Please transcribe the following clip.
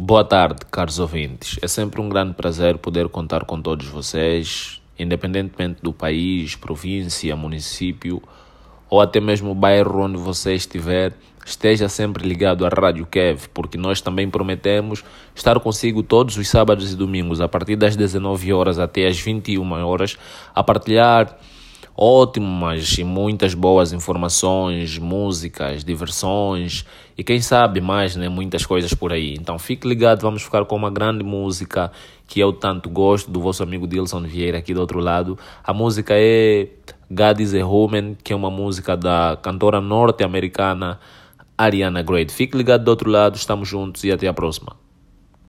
Boa tarde, caros ouvintes. É sempre um grande prazer poder contar com todos vocês, independentemente do país, província, município ou até mesmo o bairro onde você estiver. Esteja sempre ligado à Rádio Kev, porque nós também prometemos estar consigo todos os sábados e domingos, a partir das 19 horas até as 21 horas, a partilhar ótimas e muitas boas informações, músicas, diversões e quem sabe mais, né, muitas coisas por aí. Então fique ligado, vamos ficar com uma grande música que eu tanto gosto do vosso amigo Dilson Vieira aqui do outro lado. A música é God is a que é uma música da cantora norte-americana Ariana Grande. Fique ligado do outro lado, estamos juntos e até a próxima.